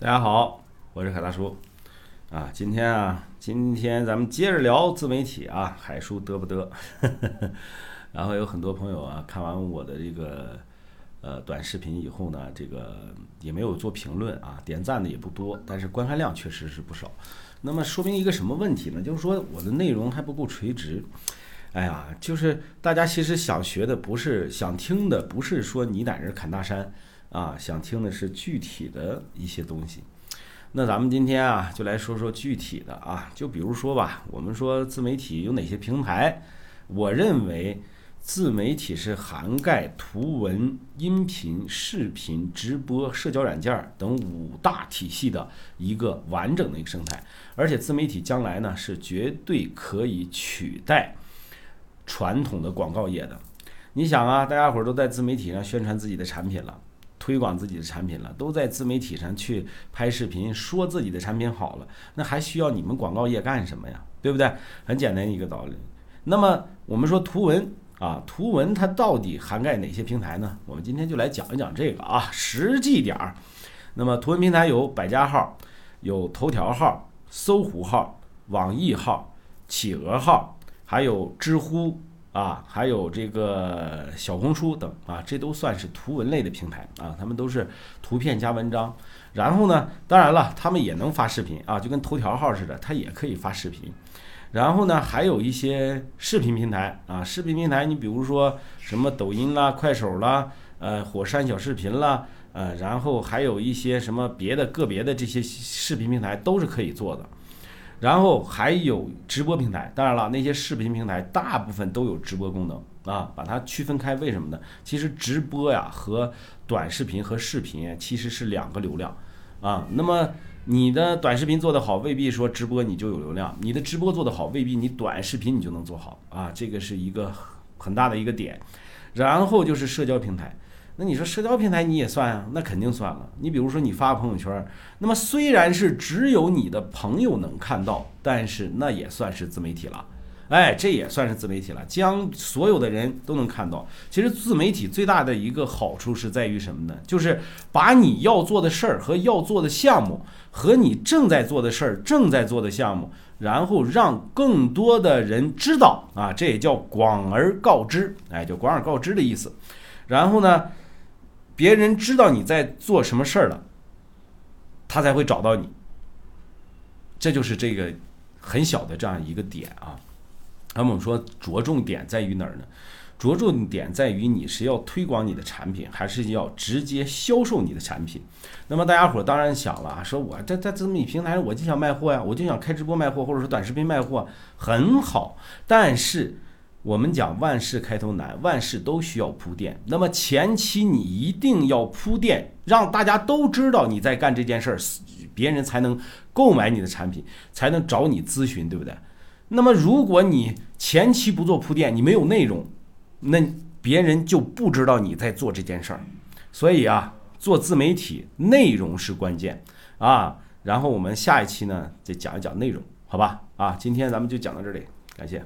大家好，我是海大叔啊。今天啊，今天咱们接着聊自媒体啊，海叔嘚不嘚？然后有很多朋友啊，看完我的这个呃短视频以后呢，这个也没有做评论啊，点赞的也不多，但是观看量确实是不少。那么说明一个什么问题呢？就是说我的内容还不够垂直。哎呀，就是大家其实想学的不是想听的，不是说你在这砍大山啊，想听的是具体的一些东西。那咱们今天啊，就来说说具体的啊，就比如说吧，我们说自媒体有哪些平台？我认为自媒体是涵盖图文、音频、视频、直播、社交软件等五大体系的一个完整的一个生态，而且自媒体将来呢是绝对可以取代。传统的广告业的，你想啊，大家伙儿都在自媒体上宣传自己的产品了，推广自己的产品了，都在自媒体上去拍视频说自己的产品好了，那还需要你们广告业干什么呀？对不对？很简单一个道理。那么我们说图文啊，图文它到底涵盖哪些平台呢？我们今天就来讲一讲这个啊，实际点儿。那么图文平台有百家号，有头条号、搜狐号、网易号、企鹅号。还有知乎啊，还有这个小红书等啊，这都算是图文类的平台啊，他们都是图片加文章。然后呢，当然了，他们也能发视频啊，就跟头条号似的，它也可以发视频。然后呢，还有一些视频平台啊，视频平台，你比如说什么抖音啦、快手啦、呃火山小视频啦，呃，然后还有一些什么别的个别的这些视频平台都是可以做的。然后还有直播平台，当然了，那些视频平台大部分都有直播功能啊，把它区分开，为什么呢？其实直播呀和短视频和视频其实是两个流量啊。那么你的短视频做得好，未必说直播你就有流量；你的直播做得好，未必你短视频你就能做好啊。这个是一个很大的一个点。然后就是社交平台。那你说社交平台你也算啊？那肯定算了。你比如说你发朋友圈，那么虽然是只有你的朋友能看到，但是那也算是自媒体了。哎，这也算是自媒体了，将所有的人都能看到。其实自媒体最大的一个好处是在于什么呢？就是把你要做的事儿和要做的项目，和你正在做的事儿、正在做的项目，然后让更多的人知道啊，这也叫广而告之。哎，就广而告之的意思。然后呢？别人知道你在做什么事儿了，他才会找到你。这就是这个很小的这样一个点啊。那么我们说着重点在于哪儿呢？着重点在于你是要推广你的产品，还是要直接销售你的产品？那么大家伙当然想了啊，说我在在自媒体平台我就想卖货呀，我就想开直播卖货，或者说短视频卖货，很好，但是。我们讲万事开头难，万事都需要铺垫。那么前期你一定要铺垫，让大家都知道你在干这件事儿，别人才能购买你的产品，才能找你咨询，对不对？那么如果你前期不做铺垫，你没有内容，那别人就不知道你在做这件事儿。所以啊，做自媒体内容是关键啊。然后我们下一期呢，再讲一讲内容，好吧？啊，今天咱们就讲到这里，感谢。